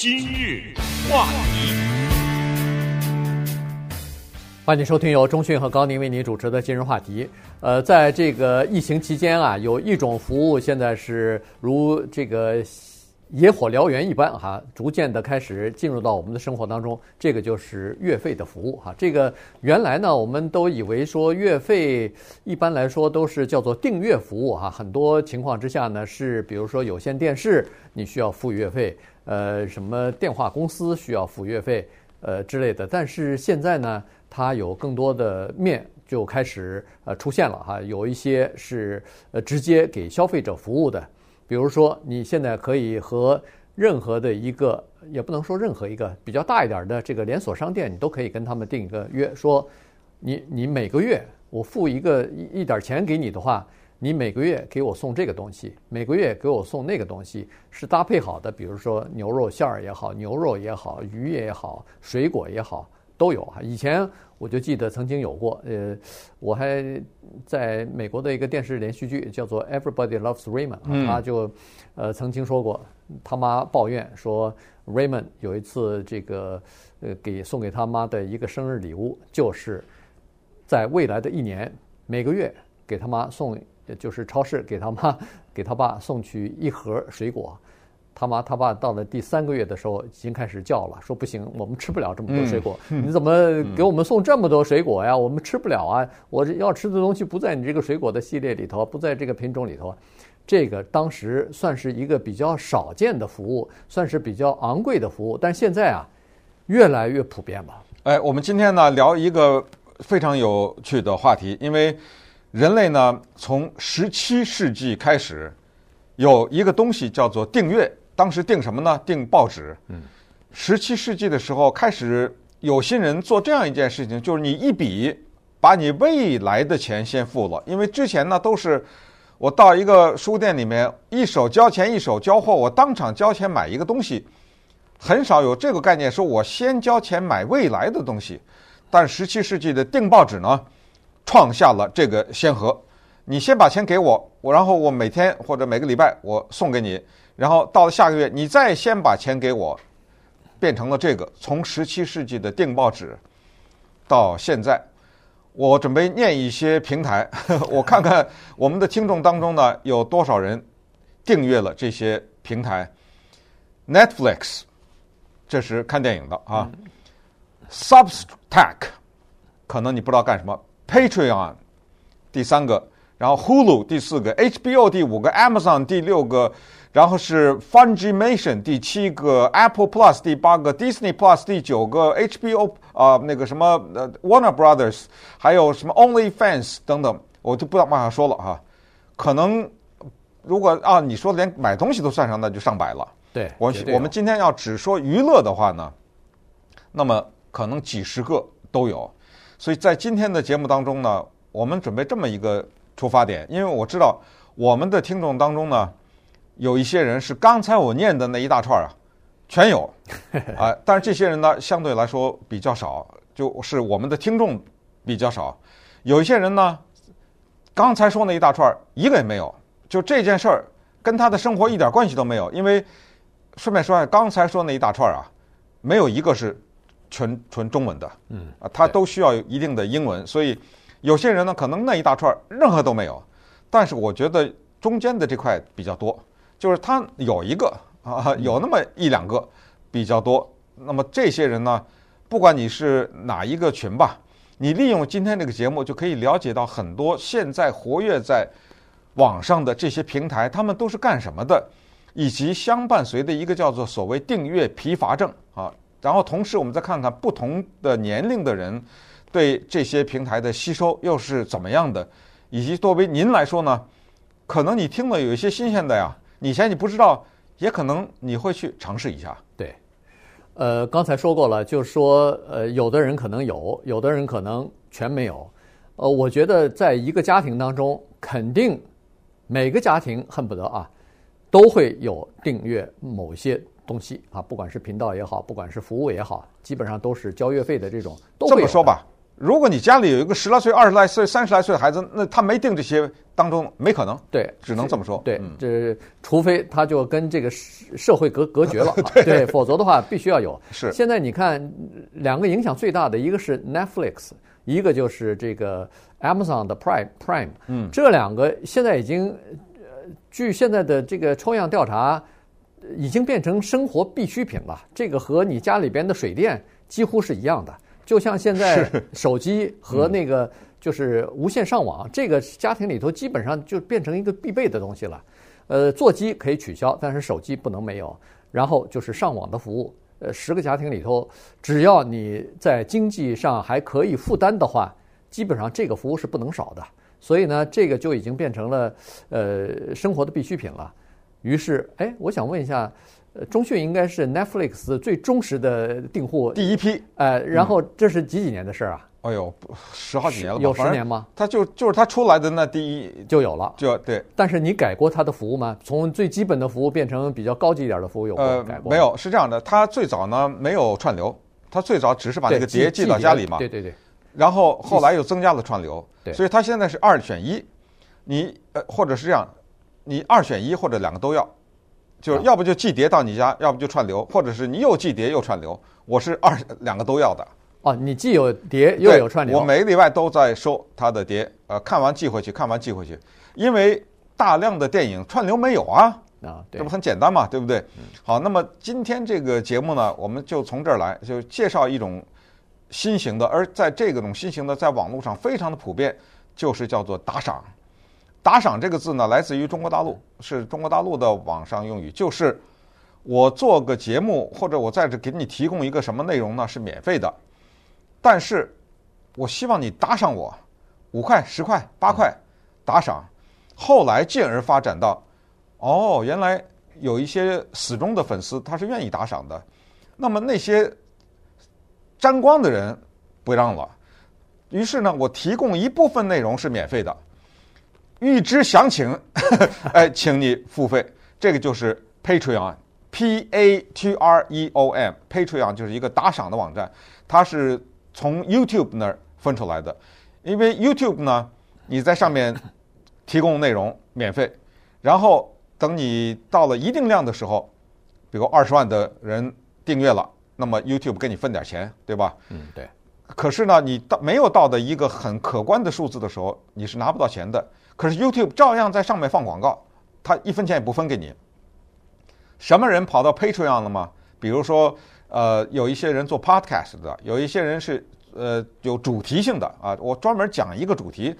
今日话题，欢迎收听由中讯和高宁为您主持的今日话题。呃，在这个疫情期间啊，有一种服务现在是如这个。野火燎原一般哈，逐渐的开始进入到我们的生活当中。这个就是月费的服务哈。这个原来呢，我们都以为说月费一般来说都是叫做订阅服务哈。很多情况之下呢，是比如说有线电视你需要付月费，呃，什么电话公司需要付月费，呃之类的。但是现在呢，它有更多的面就开始呃出现了哈。有一些是呃直接给消费者服务的。比如说，你现在可以和任何的一个，也不能说任何一个比较大一点的这个连锁商店，你都可以跟他们定一个约，说你你每个月我付一个一一点钱给你的话，你每个月给我送这个东西，每个月给我送那个东西，是搭配好的，比如说牛肉馅儿也好，牛肉也好，鱼也好，水果也好。都有啊，以前我就记得曾经有过，呃，我还在美国的一个电视连续剧叫做《Everybody Loves Raymond》，他就呃曾经说过，他妈抱怨说，Raymond 有一次这个呃给送给他妈的一个生日礼物，就是在未来的一年每个月给他妈送，就是超市给他妈给他爸送去一盒水果。他妈他爸到了第三个月的时候，已经开始叫了，说不行，我们吃不了这么多水果，你怎么给我们送这么多水果呀？我们吃不了啊！我要吃的东西不在你这个水果的系列里头，不在这个品种里头。这个当时算是一个比较少见的服务，算是比较昂贵的服务，但现在啊，越来越普遍了。哎，我们今天呢聊一个非常有趣的话题，因为人类呢从十七世纪开始有一个东西叫做订阅。当时订什么呢？订报纸。嗯，十七世纪的时候开始有心人做这样一件事情，就是你一笔把你未来的钱先付了，因为之前呢都是我到一个书店里面一手交钱一手交货，我当场交钱买一个东西，很少有这个概念，说我先交钱买未来的东西。但十七世纪的订报纸呢，创下了这个先河。你先把钱给我，我然后我每天或者每个礼拜我送给你。然后到了下个月，你再先把钱给我，变成了这个。从十七世纪的订报纸到现在，我准备念一些平台，我看看我们的听众当中呢有多少人订阅了这些平台。Netflix，这是看电影的啊。Substack，可能你不知道干什么。Patreon，第三个，然后 Hulu 第四个，HBO 第五个，Amazon 第六个。然后是 Funimation 第七个，Apple Plus 第八个，Disney Plus 第九个，HBO 啊、呃、那个什么呃 Warner Brothers，还有什么 OnlyFans 等等，我就不往下说了哈。可能如果啊你说连买东西都算上，那就上百了。对，我我们今天要只说娱乐的话呢，那么可能几十个都有。所以在今天的节目当中呢，我们准备这么一个出发点，因为我知道我们的听众当中呢。有一些人是刚才我念的那一大串啊，全有 啊，但是这些人呢，相对来说比较少，就是我们的听众比较少。有一些人呢，刚才说那一大串一个也没有，就这件事儿跟他的生活一点关系都没有。因为顺便说下，刚才说那一大串啊，没有一个是纯纯中文的，嗯啊，他都需要有一定的英文，所以有些人呢，可能那一大串任何都没有，但是我觉得中间的这块比较多。就是他有一个 啊，有那么一两个比较多。那么这些人呢，不管你是哪一个群吧，你利用今天这个节目就可以了解到很多现在活跃在网上的这些平台，他们都是干什么的，以及相伴随的一个叫做所谓订阅疲乏症啊。然后同时我们再看看不同的年龄的人对这些平台的吸收又是怎么样的，以及作为您来说呢，可能你听了有一些新鲜的呀。以前你不知道，也可能你会去尝试一下。对，呃，刚才说过了，就是说，呃，有的人可能有，有的人可能全没有。呃，我觉得在一个家庭当中，肯定每个家庭恨不得啊，都会有订阅某些东西啊，不管是频道也好，不管是服务也好，基本上都是交月费的这种。都会这么说吧，如果你家里有一个十来岁、二十来岁、三十来岁的孩子，那他没订这些当中没可能。对，只能这么说。对，嗯、这除非他就跟这个社会隔隔绝了，对，对，否则的话必须要有。是。现在你看，两个影响最大的一个是 Netflix，一个就是这个 Amazon 的 Prime Prime。嗯。这两个现在已经，呃，据现在的这个抽样调查，已经变成生活必需品了。这个和你家里边的水电几乎是一样的。就像现在手机和那个就是无线上网，这个家庭里头基本上就变成一个必备的东西了。呃，座机可以取消，但是手机不能没有。然后就是上网的服务，呃，十个家庭里头，只要你在经济上还可以负担的话，基本上这个服务是不能少的。所以呢，这个就已经变成了呃生活的必需品了。于是，哎，我想问一下。中讯应该是 Netflix 最忠实的订户，第一批。呃，然后这是几几年的事儿啊？哎呦，十好几年了吧？有十年吗？他就就是他出来的那第一就有了，就对。但是你改过他的服务吗？从最基本的服务变成比较高级一点的服务有过改过？呃，没有，是这样的。他最早呢没有串流，他最早只是把那个碟寄到家里嘛。对对对。然后后来又增加了串流，对。所以他现在是二选一，你呃或者是这样，你二选一或者两个都要。就是要不就寄碟到你家，要不就串流，或者是你又寄碟又串流。我是二两个都要的。哦，你既有碟又有串流。我每个礼拜都在收他的碟，呃，看完寄回去，看完寄回去。因为大量的电影串流没有啊，啊，这不很简单嘛，对不对？好，那么今天这个节目呢，我们就从这儿来，就介绍一种新型的，而在这个种新型的，在网络上非常的普遍，就是叫做打赏。打赏这个字呢，来自于中国大陆，是中国大陆的网上用语，就是我做个节目，或者我在这给你提供一个什么内容呢，是免费的，但是我希望你打赏我五块、十块、八块打赏。后来进而发展到，哦，原来有一些死忠的粉丝他是愿意打赏的，那么那些沾光的人不让了，于是呢，我提供一部分内容是免费的。预知详情，哎，请你付费。这个就是 Patreon，P-A-T-R-E-O-M，Patreon 就是一个打赏的网站，它是从 YouTube 那儿分出来的。因为 YouTube 呢，你在上面提供内容免费，然后等你到了一定量的时候，比如二十万的人订阅了，那么 YouTube 给你分点钱，对吧？嗯，对。可是呢，你到没有到的一个很可观的数字的时候，你是拿不到钱的。可是 YouTube 照样在上面放广告，他一分钱也不分给你。什么人跑到 Patreon 了吗？比如说，呃，有一些人做 Podcast 的，有一些人是呃有主题性的啊，我专门讲一个主题，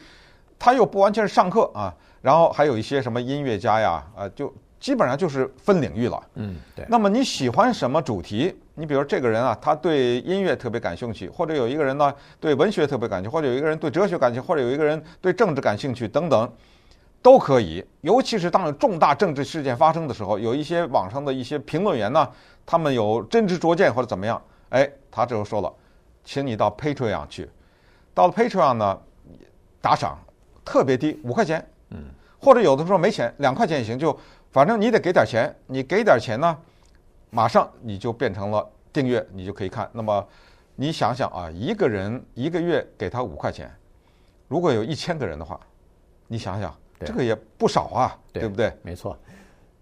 他又不完全是上课啊，然后还有一些什么音乐家呀，啊，就基本上就是分领域了。嗯，对。那么你喜欢什么主题？你比如这个人啊，他对音乐特别感兴趣，或者有一个人呢对文学特别感兴趣，或者有一个人对哲学感兴趣，或者有一个人对政治感兴趣等等，都可以。尤其是当有重大政治事件发生的时候，有一些网上的一些评论员呢，他们有真知灼见或者怎么样，哎，他这就说了，请你到 Patreon 去，到了 Patreon 呢，打赏特别低，五块钱，嗯，或者有的时候没钱，两块钱也行，就反正你得给点钱，你给点钱呢。马上你就变成了订阅，你就可以看。那么你想想啊，一个人一个月给他五块钱，如果有一千个人的话，你想想，这个也不少啊，对，对不对？没错。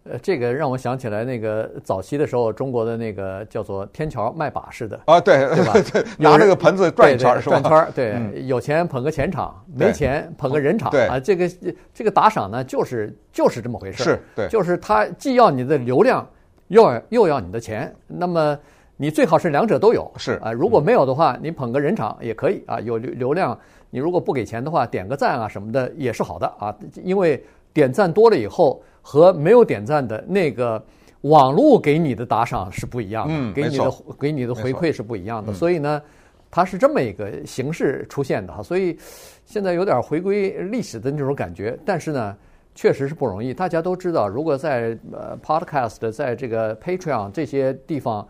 呃，这个让我想起来那个早期的时候，中国的那个叫做天桥卖把式的啊，对对吧？拿这个盆子转一圈是吧？转圈对，嗯、有钱捧个钱场，没钱捧个人场啊。这个这个打赏呢，就是就是这么回事，是对，就是他既要你的流量。又又要你的钱，那么你最好是两者都有，是。啊，如果没有的话，你捧个人场也可以啊，有流流量，你如果不给钱的话，点个赞啊什么的也是好的啊，因为点赞多了以后和没有点赞的那个网络给你的打赏是不一样的，嗯，给你的给你的回馈是不一样的，所以呢，它是这么一个形式出现的哈，所以现在有点回归历史的那种感觉，但是呢。确实是不容易。大家都知道，如果在呃 Podcast，在这个 Patreon 这些地方，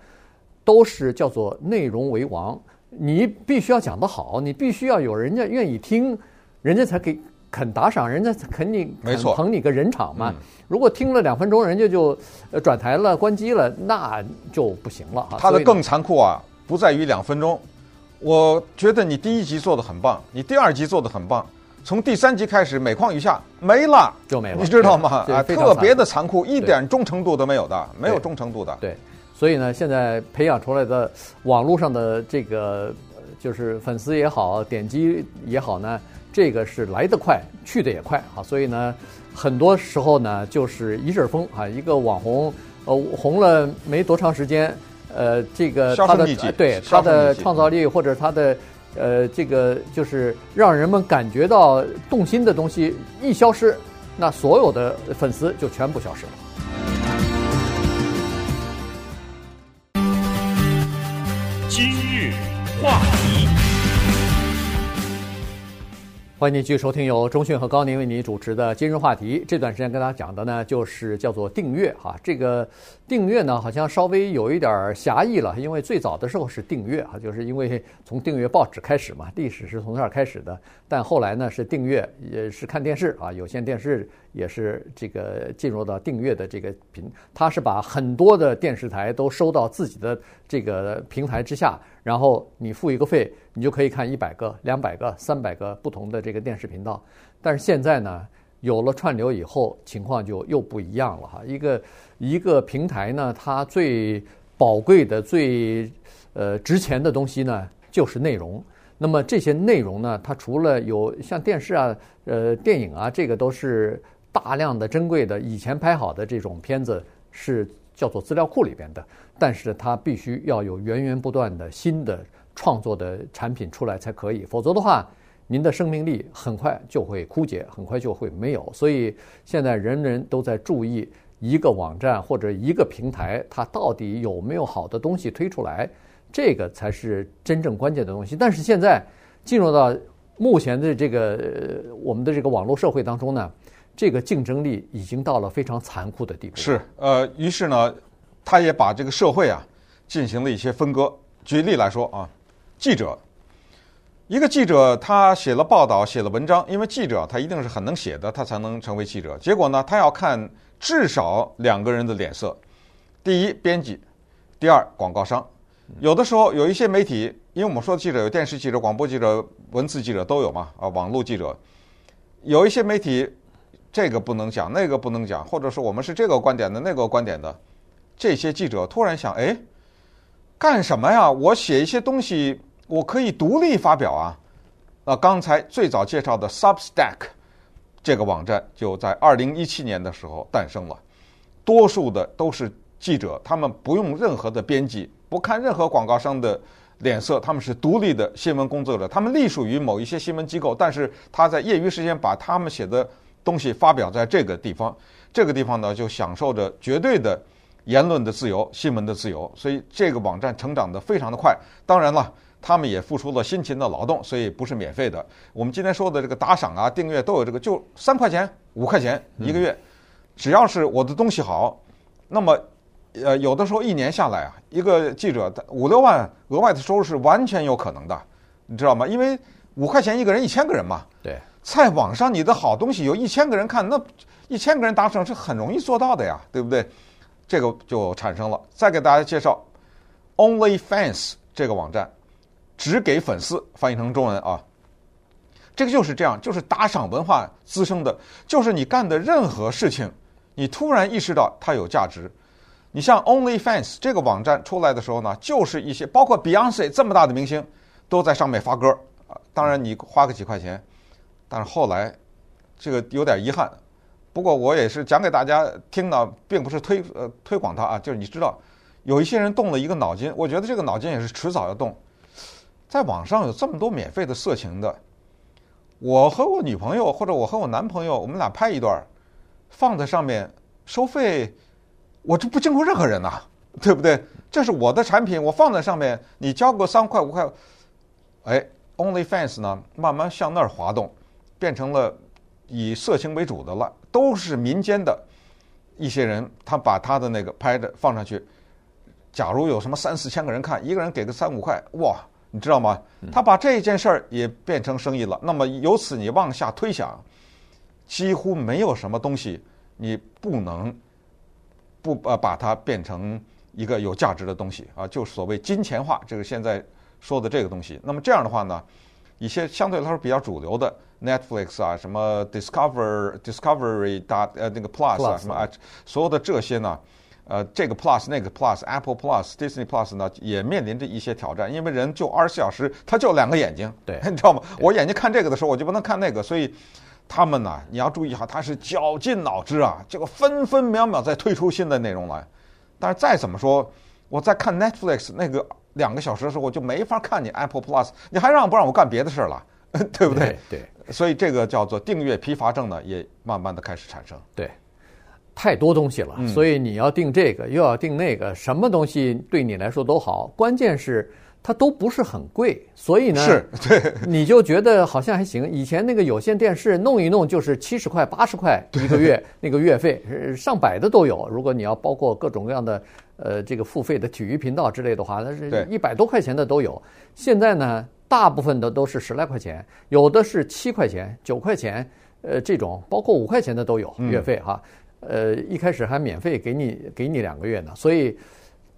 都是叫做内容为王。你必须要讲得好，你必须要有人家愿意听，人家才给肯打赏，人家肯定肯捧你个人场嘛。如果听了两分钟，人家就转台了、关机了，那就不行了。他的更残酷啊，不在于两分钟，我觉得你第一集做的很棒，你第二集做的很棒，从第三集开始每况愈下，没了就没了，你知道吗？啊，特别的残酷，一点忠诚度都没有的，没有忠诚度的。对，所以呢，现在培养出来的网络上的这个就是粉丝也好，点击也好呢，这个是来得快，去得也快啊。所以呢，很多时候呢，就是一阵风啊，一个网红呃红了没多长时间。呃，这个他的对他的创造力或者他的呃，这个就是让人们感觉到动心的东西一消失，那所有的粉丝就全部消失了。今日话题。欢迎您继续收听由中讯和高宁为您主持的今日话题。这段时间跟大家讲的呢，就是叫做订阅哈。这个订阅呢，好像稍微有一点狭义了，因为最早的时候是订阅啊，就是因为从订阅报纸开始嘛，历史是从那儿开始的。但后来呢，是订阅也是看电视啊，有线电视也是这个进入到订阅的这个频，它是把很多的电视台都收到自己的这个平台之下。然后你付一个费，你就可以看一百个、两百个、三百个不同的这个电视频道。但是现在呢，有了串流以后，情况就又不一样了哈。一个一个平台呢，它最宝贵的、最呃值钱的东西呢，就是内容。那么这些内容呢，它除了有像电视啊、呃电影啊，这个都是大量的珍贵的以前拍好的这种片子是。叫做资料库里边的，但是它必须要有源源不断的新的创作的产品出来才可以，否则的话，您的生命力很快就会枯竭，很快就会没有。所以现在人人都在注意一个网站或者一个平台，它到底有没有好的东西推出来，这个才是真正关键的东西。但是现在进入到目前的这个我们的这个网络社会当中呢，这个竞争力已经到了非常残酷的地步。是，呃，于是呢，他也把这个社会啊进行了一些分割。举例来说啊，记者，一个记者他写了报道，写了文章，因为记者他一定是很能写的，他才能成为记者。结果呢，他要看至少两个人的脸色：第一，编辑；第二，广告商。有的时候有一些媒体，因为我们说的记者有电视记者、广播记者、文字记者都有嘛，啊，网络记者，有一些媒体。这个不能讲，那个不能讲，或者说我们是这个观点的，那个观点的，这些记者突然想，哎，干什么呀？我写一些东西，我可以独立发表啊。那刚才最早介绍的 Substack 这个网站就在二零一七年的时候诞生了，多数的都是记者，他们不用任何的编辑，不看任何广告商的脸色，他们是独立的新闻工作者，他们隶属于某一些新闻机构，但是他在业余时间把他们写的。东西发表在这个地方，这个地方呢就享受着绝对的言论的自由、新闻的自由，所以这个网站成长得非常的快。当然了，他们也付出了辛勤的劳动，所以不是免费的。我们今天说的这个打赏啊、订阅都有这个，就三块钱、五块钱一个月，只要是我的东西好，那么呃有的时候一年下来啊，一个记者五六万额外的收入是完全有可能的，你知道吗？因为五块钱一个人，一千个人嘛。对。在网上，你的好东西有一千个人看，那一千个人打赏是很容易做到的呀，对不对？这个就产生了。再给大家介绍，OnlyFans 这个网站，只给粉丝，翻译成中文啊，这个就是这样，就是打赏文化滋生的，就是你干的任何事情，你突然意识到它有价值。你像 OnlyFans 这个网站出来的时候呢，就是一些包括 Beyonce 这么大的明星都在上面发歌啊，当然你花个几块钱。但是后来，这个有点遗憾。不过我也是讲给大家听呢，并不是推呃推广它啊。就是你知道，有一些人动了一个脑筋，我觉得这个脑筋也是迟早要动。在网上有这么多免费的色情的，我和我女朋友或者我和我男朋友，我们俩拍一段，放在上面收费，我这不经过任何人呐，对不对？这是我的产品，我放在上面，你交个三块五块，哎，OnlyFans 呢，慢慢向那儿滑动。变成了以色情为主的了，都是民间的一些人，他把他的那个拍的放上去。假如有什么三四千个人看，一个人给个三五块，哇，你知道吗？他把这件事儿也变成生意了。那么由此你往下推想，几乎没有什么东西你不能不呃把它变成一个有价值的东西啊，就所谓金钱化，这个现在说的这个东西。那么这样的话呢，一些相对来说比较主流的 Netflix 啊，什么 Discover Discovery 大呃那个 Plus 啊什么啊，所有的这些呢。呃，这个 Plus 那个 Plus，Apple Plus、Disney Plus 呢，也面临着一些挑战，因为人就二十四小时，他就两个眼睛，对，你知道吗？我眼睛看这个的时候，我就不能看那个，所以他们呢，你要注意哈，他是绞尽脑汁啊，这个分分秒秒在推出新的内容来。但是再怎么说，我在看 Netflix 那个两个小时的时候，我就没法看你 Apple Plus，你还让不让我干别的事儿了，对不对？对，对，所以这个叫做订阅疲乏症呢，也慢慢的开始产生。对。太多东西了，所以你要定这个，又要定那个，什么东西对你来说都好。关键是它都不是很贵，所以呢，是 对，你就觉得好像还行。以前那个有线电视弄一弄就是七十块、八十块一个月，那个月费上百的都有。如果你要包括各种各样的呃这个付费的体育频道之类的话，那是一百多块钱的都有。现在呢，大部分的都是十来块钱，有的是七块钱、九块钱，呃，这种包括五块钱的都有月费哈。呃，一开始还免费给你给你两个月呢，所以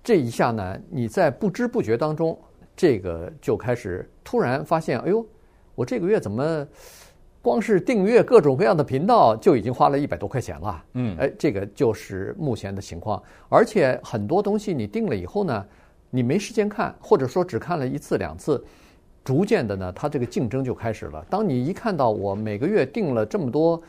这一下呢，你在不知不觉当中，这个就开始突然发现，哎呦，我这个月怎么光是订阅各种各样的频道就已经花了一百多块钱了？嗯，哎，这个就是目前的情况。而且很多东西你订了以后呢，你没时间看，或者说只看了一次两次，逐渐的呢，它这个竞争就开始了。当你一看到我每个月订了这么多。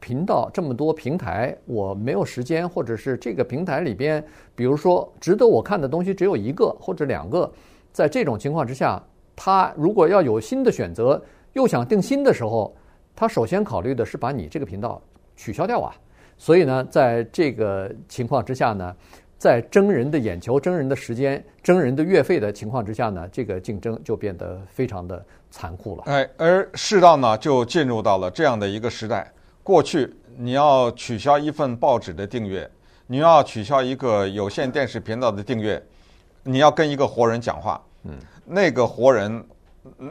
频道这么多平台，我没有时间，或者是这个平台里边，比如说值得我看的东西只有一个或者两个，在这种情况之下，他如果要有新的选择，又想定新的时候，他首先考虑的是把你这个频道取消掉啊。所以呢，在这个情况之下呢，在争人的眼球、争人的时间、争人的月费的情况之下呢，这个竞争就变得非常的残酷了。哎，而世道呢，就进入到了这样的一个时代。过去你要取消一份报纸的订阅，你要取消一个有线电视频道的订阅，你要跟一个活人讲话，嗯，那个活人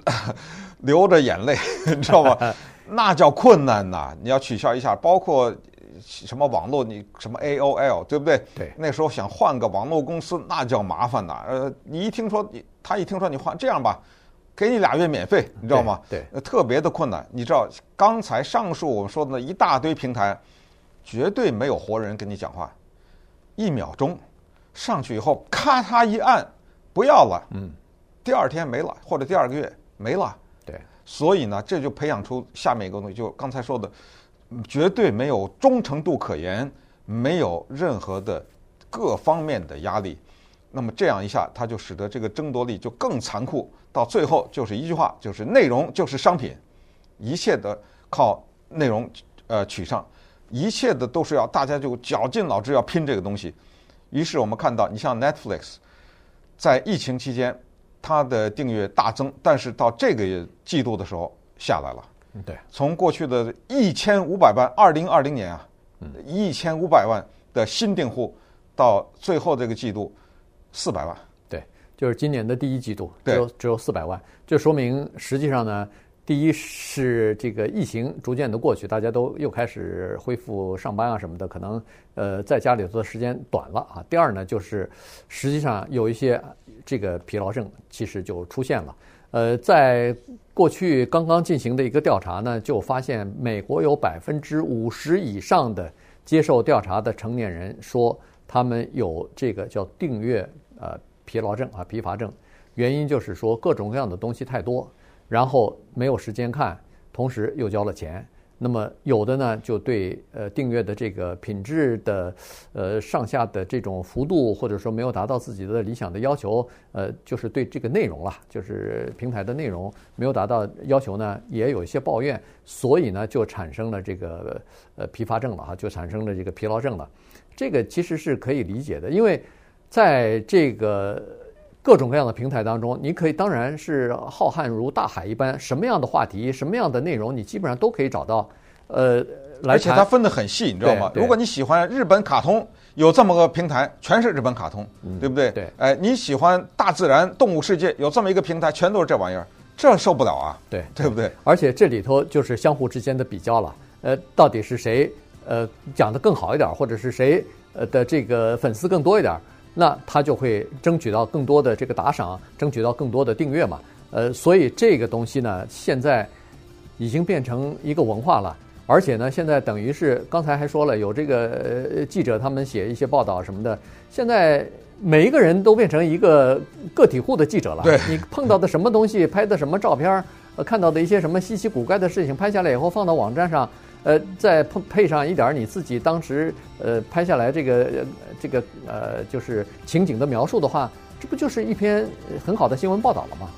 流着眼泪，你知道吗？那叫困难呐！你要取消一下，包括什么网络，你什么 AOL，对不对？对。那时候想换个网络公司，那叫麻烦呐。呃，你一听说你，他一听说你换，这样吧。给你俩月免费，你知道吗？对，对，特别的困难。你知道，刚才上述我们说的那一大堆平台，绝对没有活人跟你讲话，一秒钟上去以后，咔嚓一按，不要了。嗯，第二天没了，或者第二个月没了。对，所以呢，这就培养出下面一个东西，就刚才说的，绝对没有忠诚度可言，没有任何的各方面的压力。那么这样一下，它就使得这个争夺力就更残酷。到最后就是一句话，就是内容就是商品，一切的靠内容呃取胜，一切的都是要大家就绞尽脑汁要拼这个东西。于是我们看到，你像 Netflix，在疫情期间它的订阅大增，但是到这个季度的时候下来了。对，从过去的一千五百万，二零二零年啊，一千五百万的新订户，到最后这个季度四百万。对就是今年的第一季度只有只有四百万，这说明实际上呢，第一是这个疫情逐渐的过去，大家都又开始恢复上班啊什么的，可能呃在家里头的时间短了啊。第二呢，就是实际上有一些这个疲劳症其实就出现了。呃，在过去刚刚进行的一个调查呢，就发现美国有百分之五十以上的接受调查的成年人说他们有这个叫订阅呃。疲劳症啊，疲乏症，原因就是说各种各样的东西太多，然后没有时间看，同时又交了钱。那么有的呢，就对呃订阅的这个品质的呃上下的这种幅度，或者说没有达到自己的理想的要求，呃，就是对这个内容啦，就是平台的内容没有达到要求呢，也有一些抱怨，所以呢，就产生了这个呃疲乏症了哈，就产生了这个疲劳症了。这个其实是可以理解的，因为。在这个各种各样的平台当中，你可以当然是浩瀚如大海一般，什么样的话题、什么样的内容，你基本上都可以找到。呃，而且它分得很细，你知道吗？如果你喜欢日本卡通，有这么个平台，全是日本卡通，嗯、对不对？对。哎，你喜欢大自然、动物世界，有这么一个平台，全都是这玩意儿，这受不了啊！对，对不对？而且这里头就是相互之间的比较了。呃，到底是谁呃讲得更好一点，或者是谁呃的这个粉丝更多一点？那他就会争取到更多的这个打赏，争取到更多的订阅嘛。呃，所以这个东西呢，现在已经变成一个文化了。而且呢，现在等于是刚才还说了，有这个呃记者他们写一些报道什么的，现在每一个人都变成一个个体户的记者了。对，你碰到的什么东西，拍的什么照片，呃，看到的一些什么稀奇古怪的事情，拍下来以后放到网站上，呃，再配配上一点你自己当时呃拍下来这个这个呃就是情景的描述的话，这不就是一篇很好的新闻报道了吗？